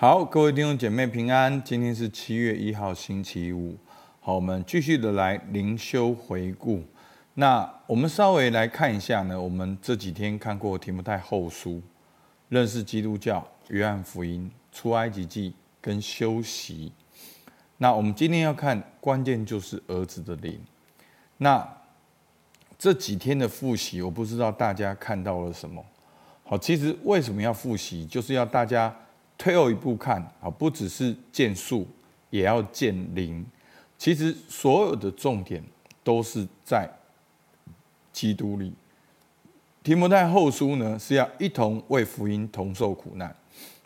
好，各位弟兄姐妹平安。今天是七月一号星期五。好，我们继续的来灵修回顾。那我们稍微来看一下呢，我们这几天看过提摩太后书、认识基督教、约翰福音、出埃及记跟休息。那我们今天要看关键就是儿子的灵。那这几天的复习，我不知道大家看到了什么。好，其实为什么要复习，就是要大家。退后一步看啊，不只是见树，也要见灵。其实所有的重点都是在基督里。提摩太后书呢，是要一同为福音同受苦难。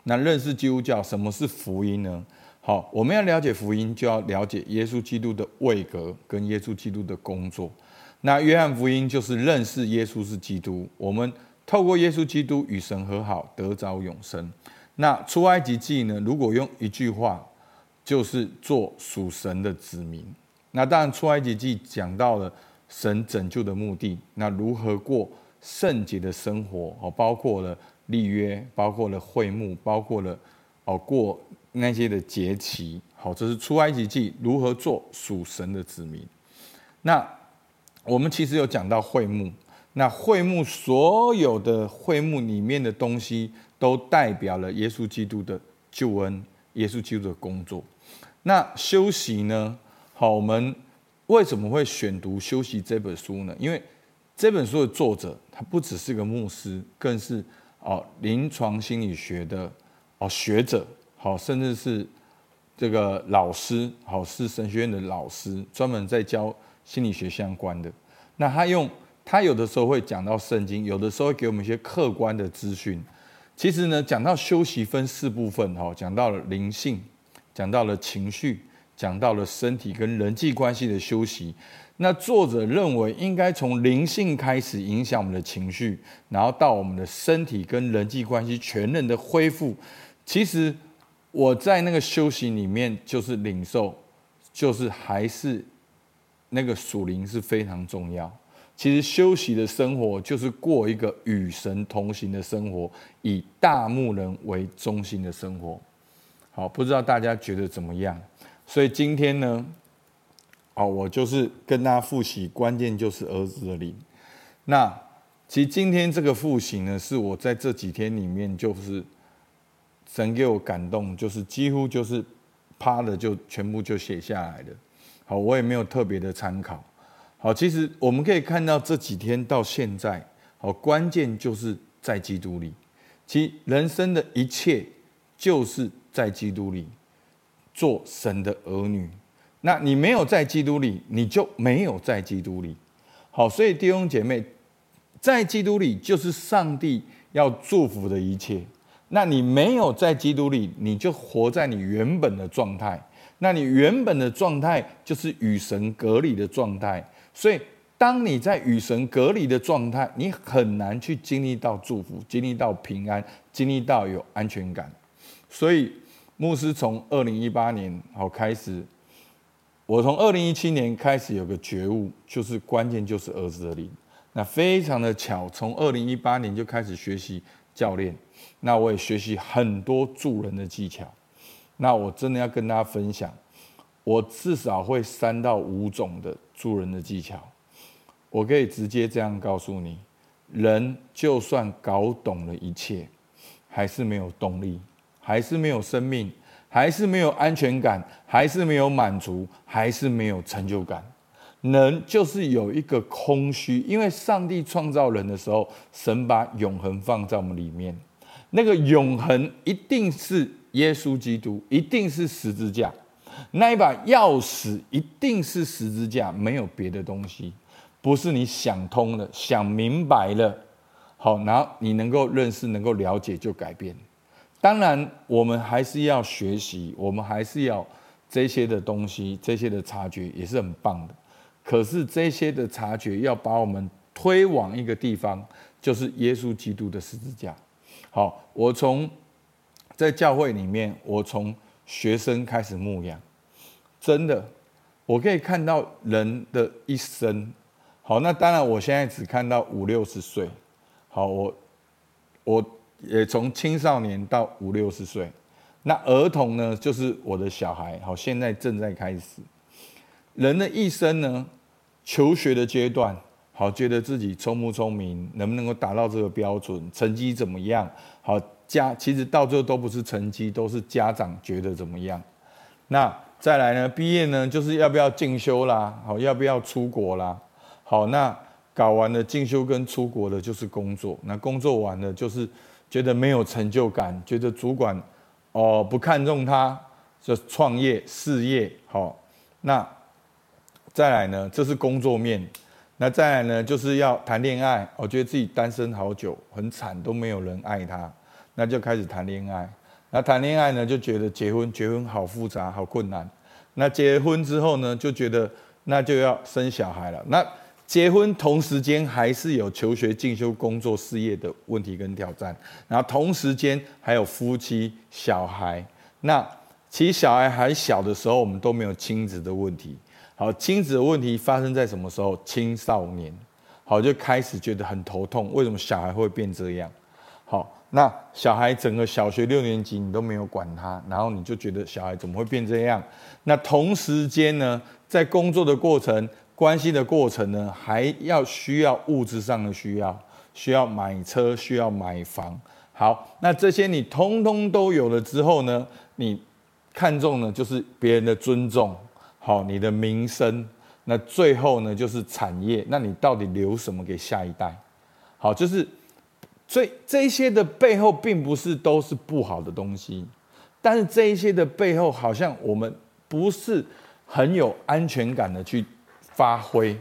那认识基督教，什么是福音呢？好，我们要了解福音，就要了解耶稣基督的位格跟耶稣基督的工作。那约翰福音就是认识耶稣是基督，我们透过耶稣基督与神和好，得着永生。那出埃及记呢？如果用一句话，就是做属神的子民。那当然，出埃及记讲到了神拯救的目的。那如何过圣洁的生活？哦，包括了立约，包括了会幕，包括了哦过那些的节期。好，这是出埃及记如何做属神的子民。那我们其实有讲到会幕。那会幕所有的会幕里面的东西，都代表了耶稣基督的救恩，耶稣基督的工作。那休息呢？好，我们为什么会选读休息这本书呢？因为这本书的作者他不只是个牧师，更是哦临床心理学的哦学者，好，甚至是这个老师，好，是神学院的老师，专门在教心理学相关的。那他用。他有的时候会讲到圣经，有的时候会给我们一些客观的资讯。其实呢，讲到休息分四部分哈，讲到了灵性，讲到了情绪，讲到了身体跟人际关系的休息。那作者认为应该从灵性开始影响我们的情绪，然后到我们的身体跟人际关系全人的恢复。其实我在那个休息里面就是领受，就是还是那个属灵是非常重要。其实休息的生活就是过一个与神同行的生活，以大牧人为中心的生活。好，不知道大家觉得怎么样？所以今天呢，哦，我就是跟大家复习，关键就是儿子的灵。那其实今天这个复习呢，是我在这几天里面就是神给我感动，就是几乎就是啪的就全部就写下来的。好，我也没有特别的参考。好，其实我们可以看到这几天到现在，好，关键就是在基督里。其人生的一切就是在基督里做神的儿女。那你没有在基督里，你就没有在基督里。好，所以弟兄姐妹，在基督里就是上帝要祝福的一切。那你没有在基督里，你就活在你原本的状态。那你原本的状态就是与神隔离的状态。所以，当你在与神隔离的状态，你很难去经历到祝福，经历到平安，经历到有安全感。所以，牧师从二零一八年好开始，我从二零一七年开始有个觉悟，就是关键就是儿子的灵。那非常的巧，从二零一八年就开始学习教练，那我也学习很多助人的技巧。那我真的要跟大家分享。我至少会三到五种的助人的技巧，我可以直接这样告诉你：人就算搞懂了一切，还是没有动力，还是没有生命，还是没有安全感，还是没有满足，还是没有成就感。人就是有一个空虚，因为上帝创造人的时候，神把永恒放在我们里面，那个永恒一定是耶稣基督，一定是十字架。那一把钥匙一定是十字架，没有别的东西，不是你想通了、想明白了，好，然后你能够认识、能够了解就改变。当然，我们还是要学习，我们还是要这些的东西、这些的察觉也是很棒的。可是这些的察觉要把我们推往一个地方，就是耶稣基督的十字架。好，我从在教会里面，我从学生开始牧养。真的，我可以看到人的一生。好，那当然，我现在只看到五六十岁。好，我我也从青少年到五六十岁。那儿童呢，就是我的小孩。好，现在正在开始。人的一生呢，求学的阶段，好，觉得自己聪不聪明，能不能够达到这个标准，成绩怎么样？好，家其实到最后都不是成绩，都是家长觉得怎么样。那再来呢，毕业呢，就是要不要进修啦？好，要不要出国啦？好，那搞完了进修跟出国的，就是工作。那工作完了，就是觉得没有成就感，觉得主管。哦，不看重他，就创业事业好。那再来呢？这是工作面。那再来呢？就是要谈恋爱。我觉得自己单身好久，很惨，都没有人爱他，那就开始谈恋爱。那谈恋爱呢，就觉得结婚，结婚好复杂，好困难。那结婚之后呢，就觉得那就要生小孩了。那结婚同时间还是有求学、进修、工作、事业的问题跟挑战，然后同时间还有夫妻、小孩。那其实小孩还小的时候，我们都没有亲子的问题。好，亲子的问题发生在什么时候？青少年，好，就开始觉得很头痛。为什么小孩会变这样？好，那小孩整个小学六年级你都没有管他，然后你就觉得小孩怎么会变这样？那同时间呢，在工作的过程。关系的过程呢，还要需要物质上的需要，需要买车，需要买房。好，那这些你通通都有了之后呢，你看重呢就是别人的尊重，好，你的名声，那最后呢就是产业。那你到底留什么给下一代？好，就是所以这些的背后并不是都是不好的东西，但是这一些的背后好像我们不是很有安全感的去。发挥，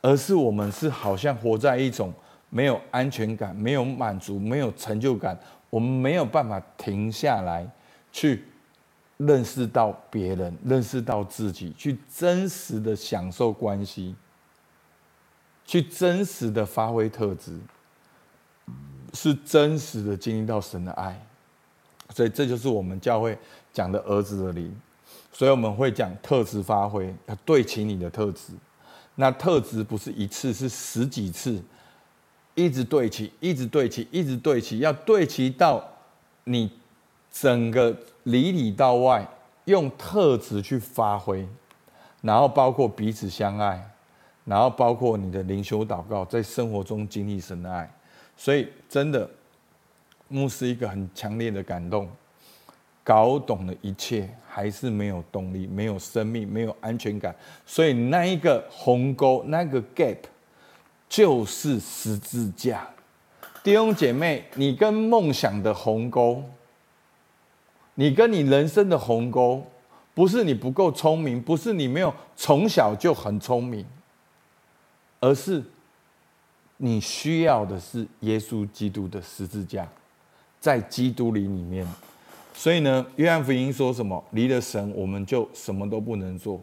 而是我们是好像活在一种没有安全感、没有满足、没有成就感，我们没有办法停下来去认识到别人、认识到自己，去真实的享受关系，去真实的发挥特质，是真实的经历到神的爱。所以这就是我们教会讲的儿子的灵。所以我们会讲特质发挥，要对齐你的特质。那特质不是一次，是十几次，一直对齐，一直对齐，一直对齐，要对齐到你整个里里到外，用特质去发挥。然后包括彼此相爱，然后包括你的灵修祷告，在生活中经历神的爱。所以真的，牧师一个很强烈的感动。搞懂了一切，还是没有动力，没有生命，没有安全感。所以那一个鸿沟，那个 gap，就是十字架。弟兄姐妹，你跟梦想的鸿沟，你跟你人生的鸿沟，不是你不够聪明，不是你没有从小就很聪明，而是你需要的是耶稣基督的十字架，在基督里里面。所以呢，约翰福音说什么？离了神，我们就什么都不能做。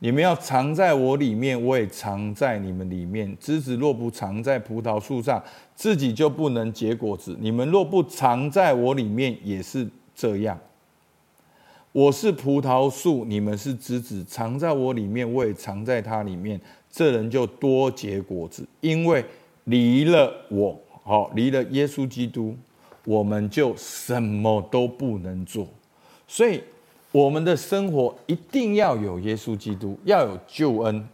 你们要藏在我里面，我也藏在你们里面。枝子若不藏在葡萄树上，自己就不能结果子。你们若不藏在我里面，也是这样。我是葡萄树，你们是枝子，藏在我里面，我也藏在他里面。这人就多结果子，因为离了我，好，离了耶稣基督。我们就什么都不能做，所以我们的生活一定要有耶稣基督，要有救恩，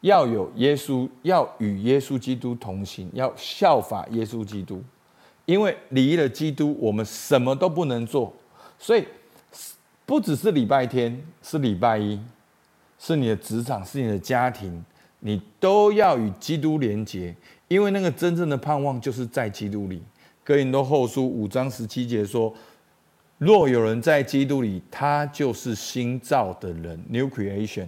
要有耶稣，要与耶稣基督同行，要效法耶稣基督。因为离了基督，我们什么都不能做。所以不只是礼拜天，是礼拜一，是你的职场，是你的家庭，你都要与基督连结，因为那个真正的盼望就是在基督里。哥林多后书五章十七节说：“若有人在基督里，他就是新造的人 （New Creation），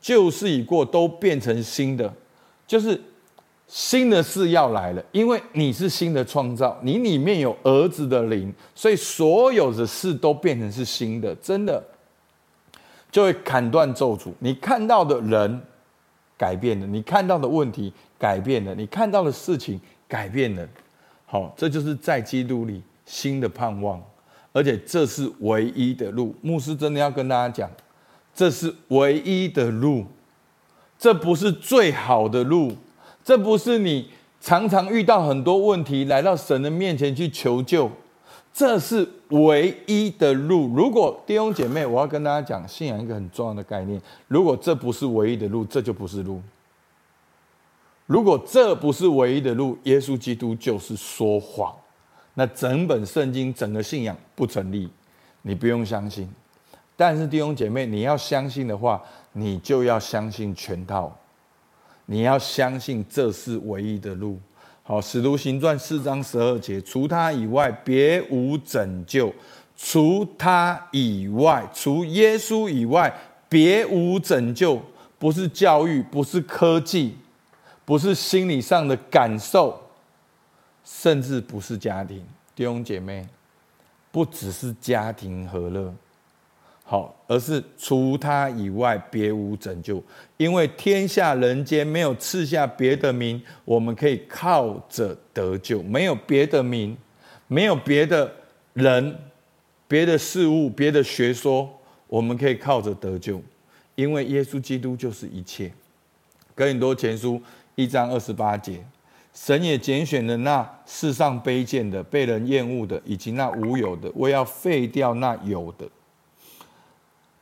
旧事已过，都变成新的。就是新的事要来了，因为你是新的创造，你里面有儿子的灵，所以所有的事都变成是新的。真的，就会砍断咒诅。你看到的人改变了，你看到的问题改变了，你看到的事情改变了。”好，这就是在基督里新的盼望，而且这是唯一的路。牧师真的要跟大家讲，这是唯一的路，这不是最好的路，这不是你常常遇到很多问题来到神的面前去求救，这是唯一的路。如果弟兄姐妹，我要跟大家讲信仰一个很重要的概念：如果这不是唯一的路，这就不是路。如果这不是唯一的路，耶稣基督就是说谎，那整本圣经、整个信仰不成立，你不用相信。但是弟兄姐妹，你要相信的话，你就要相信全套，你要相信这是唯一的路。好，使徒行传四章十二节，除他以外别无拯救，除他以外，除耶稣以外别无拯救，不是教育，不是科技，不是心理上的感受，甚至不是家庭。弟兄姐妹，不只是家庭和乐。好，而是除他以外别无拯救，因为天下人间没有赐下别的名，我们可以靠着得救。没有别的名，没有别的人、别的事物、别的学说，我们可以靠着得救，因为耶稣基督就是一切。哥林多前书一章二十八节，神也拣选了那世上卑贱的、被人厌恶的，以及那无有的，为要废掉那有的。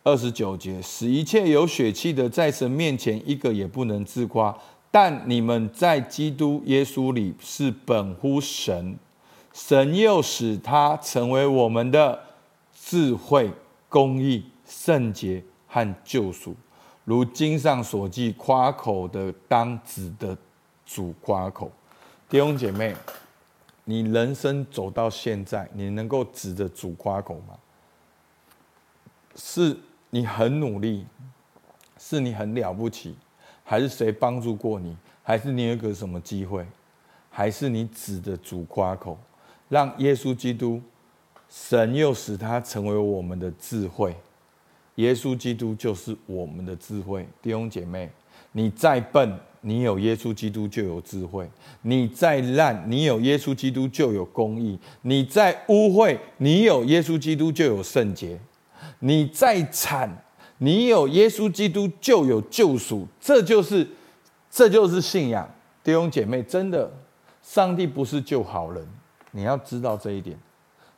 二十九节，使一切有血气的在神面前一个也不能自夸，但你们在基督耶稣里是本乎神，神又使他成为我们的智慧、公义、圣洁和救赎。如经上所记，夸口的当指的主夸口。弟兄姐妹，你人生走到现在，你能够指着主夸口吗？是。你很努力，是你很了不起，还是谁帮助过你？还是你有一个什么机会？还是你指着主夸口，让耶稣基督，神又使他成为我们的智慧。耶稣基督就是我们的智慧。弟兄姐妹，你再笨，你有耶稣基督就有智慧；你再烂，你有耶稣基督就有公义；你再污秽，你有耶稣基督就有圣洁。你再惨，你有耶稣基督就有救赎，这就是，这就是信仰。弟兄姐妹，真的，上帝不是救好人，你要知道这一点。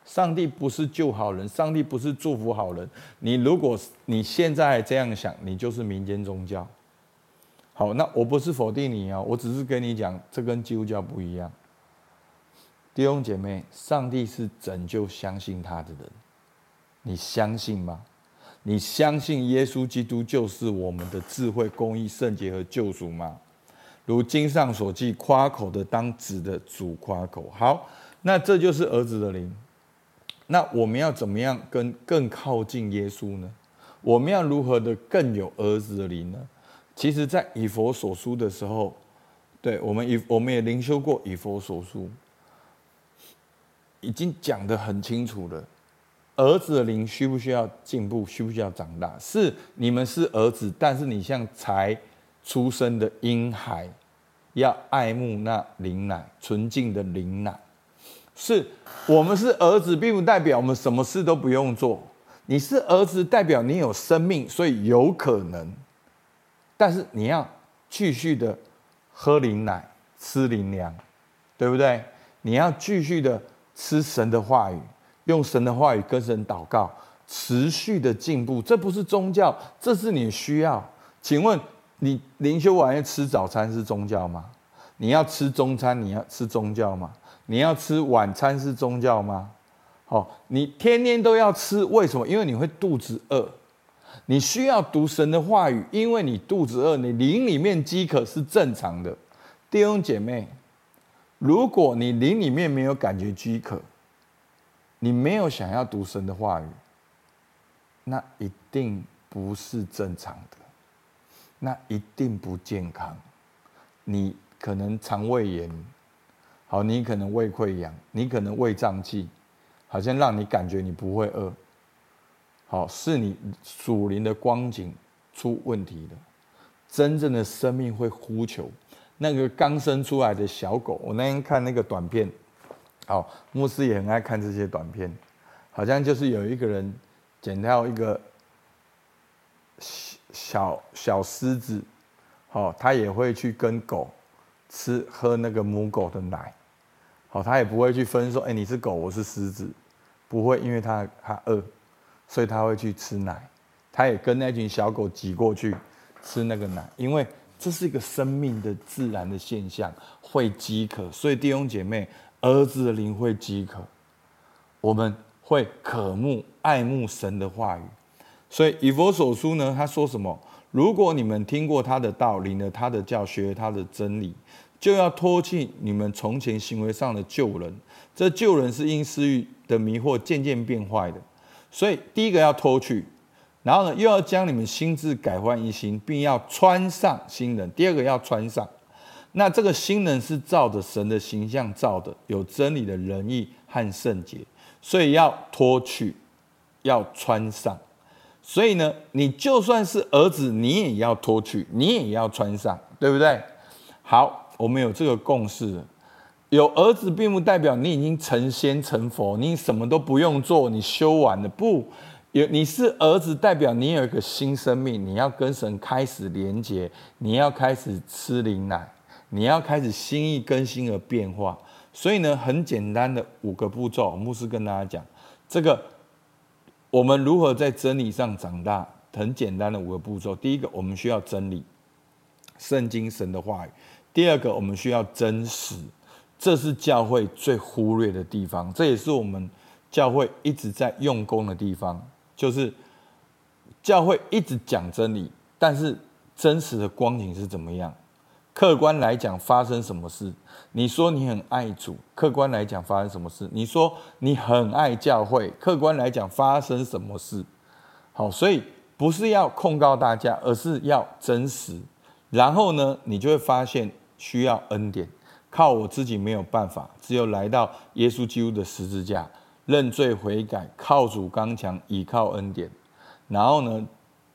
上帝不是救好人，上帝不是祝福好人。你如果你现在这样想，你就是民间宗教。好，那我不是否定你啊，我只是跟你讲，这跟基督教不一样。弟兄姐妹，上帝是拯救相信他的人。你相信吗？你相信耶稣基督就是我们的智慧、公义、圣洁和救赎吗？如经上所记，夸口的当指的主夸口。好，那这就是儿子的灵。那我们要怎么样跟更靠近耶稣呢？我们要如何的更有儿子的灵呢？其实，在以弗所书的时候，对我们以我们也灵修过以弗所书，已经讲得很清楚了。儿子的灵需不需要进步？需不需要长大？是你们是儿子，但是你像才出生的婴孩，要爱慕那灵奶，纯净的灵奶。是我们是儿子，并不代表我们什么事都不用做。你是儿子，代表你有生命，所以有可能。但是你要继续的喝灵奶，吃灵粮，对不对？你要继续的吃神的话语。用神的话语跟神祷告，持续的进步，这不是宗教，这是你需要。请问你灵修完要吃早餐是宗教吗？你要吃中餐，你要吃宗教吗？你要吃晚餐是宗教吗？好，你天天都要吃，为什么？因为你会肚子饿。你需要读神的话语，因为你肚子饿，你灵里面饥渴是正常的。弟兄姐妹，如果你灵里面没有感觉饥渴，你没有想要读神的话语，那一定不是正常的，那一定不健康。你可能肠胃炎，好，你可能胃溃疡，你可能胃胀气，好像让你感觉你不会饿。好，是你属灵的光景出问题的。真正的生命会呼求，那个刚生出来的小狗，我那天看那个短片。好，牧师也很爱看这些短片，好像就是有一个人捡到一个小小狮子，好，他也会去跟狗吃喝那个母狗的奶，好，他也不会去分说，哎，你是狗，我是狮子，不会因为他他饿，所以他会去吃奶，他也跟那群小狗挤过去吃那个奶，因为这是一个生命的自然的现象，会饥渴，所以弟兄姐妹，儿子的灵会饥渴，我们会渴慕爱慕神的话语，所以以弗所书呢，他说什么？如果你们听过他的道，领了他的教，学他的真理。就要脱去你们从前行为上的旧人，这旧人是因私欲的迷惑渐渐变坏的，所以第一个要脱去，然后呢，又要将你们心智改换一新，并要穿上新人。第二个要穿上，那这个新人是照着神的形象造的，有真理的仁义和圣洁，所以要脱去，要穿上。所以呢，你就算是儿子，你也要脱去，你也要穿上，对不对？好。我们有这个共识，有儿子并不代表你已经成仙成佛，你什么都不用做，你修完了。不，有你是儿子，代表你有一个新生命，你要跟神开始连接，你要开始吃灵奶，你要开始心意更新而变化。所以呢，很简单的五个步骤，牧师跟大家讲，这个我们如何在真理上长大，很简单的五个步骤。第一个，我们需要真理，圣经神的话语。第二个，我们需要真实，这是教会最忽略的地方，这也是我们教会一直在用功的地方，就是教会一直讲真理，但是真实的光景是怎么样？客观来讲，发生什么事？你说你很爱主，客观来讲发生什么事？你说你很爱教会，客观来讲发生什么事？好，所以不是要控告大家，而是要真实，然后呢，你就会发现。需要恩典，靠我自己没有办法，只有来到耶稣基督的十字架，认罪悔改，靠主刚强，倚靠恩典。然后呢，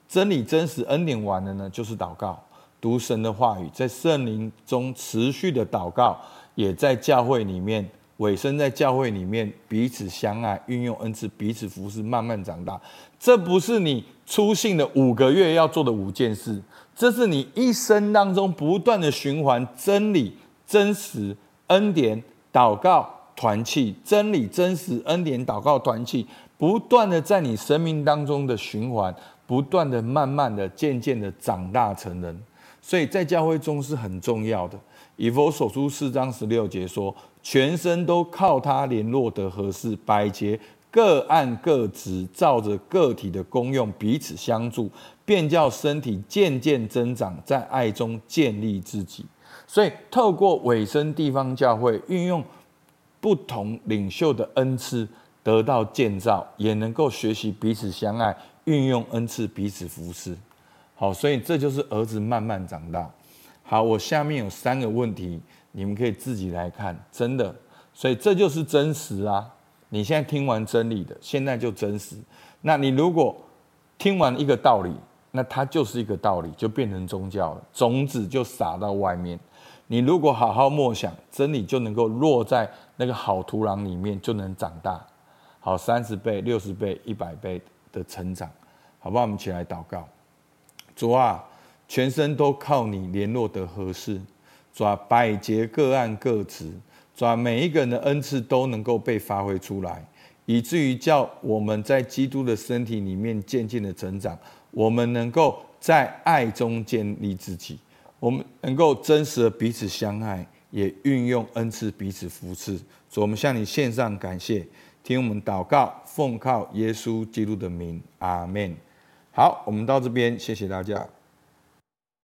真理真实恩典完了呢，就是祷告，读神的话语，在圣灵中持续的祷告，也在教会里面委身在教会里面彼此相爱，运用恩赐彼此服侍，慢慢长大。这不是你初信的五个月要做的五件事。这是你一生当中不断的循环，真理、真实、恩典、祷告、团契，真理、真实、恩典、祷告、团契，不断的在你生命当中的循环，不断的、慢慢的、渐渐的长大成人。所以在教会中是很重要的。以弗所书四章十六节说：“全身都靠他联络得合适，百节各按各职，照着个体的功用彼此相助。”便叫身体渐渐增长，在爱中建立自己。所以，透过委身地方教会，运用不同领袖的恩赐，得到建造，也能够学习彼此相爱，运用恩赐彼此服侍。好，所以这就是儿子慢慢长大。好，我下面有三个问题，你们可以自己来看，真的。所以这就是真实啊！你现在听完真理的，现在就真实。那你如果听完一个道理，那它就是一个道理，就变成宗教了，种子就撒到外面。你如果好好默想，真理就能够落在那个好土壤里面，就能长大，好三十倍、六十倍、一百倍的成长，好不好？我们起来祷告，主啊，全身都靠你联络得合适，主啊，百节各按各职，主啊，每一个人的恩赐都能够被发挥出来，以至于叫我们在基督的身体里面渐渐的成长。我们能够在爱中建立自己，我们能够真实的彼此相爱，也运用恩赐彼此扶持。主，我们向你献上感谢，听我们祷告，奉靠耶稣基督的名，阿门。好，我们到这边，谢谢大家。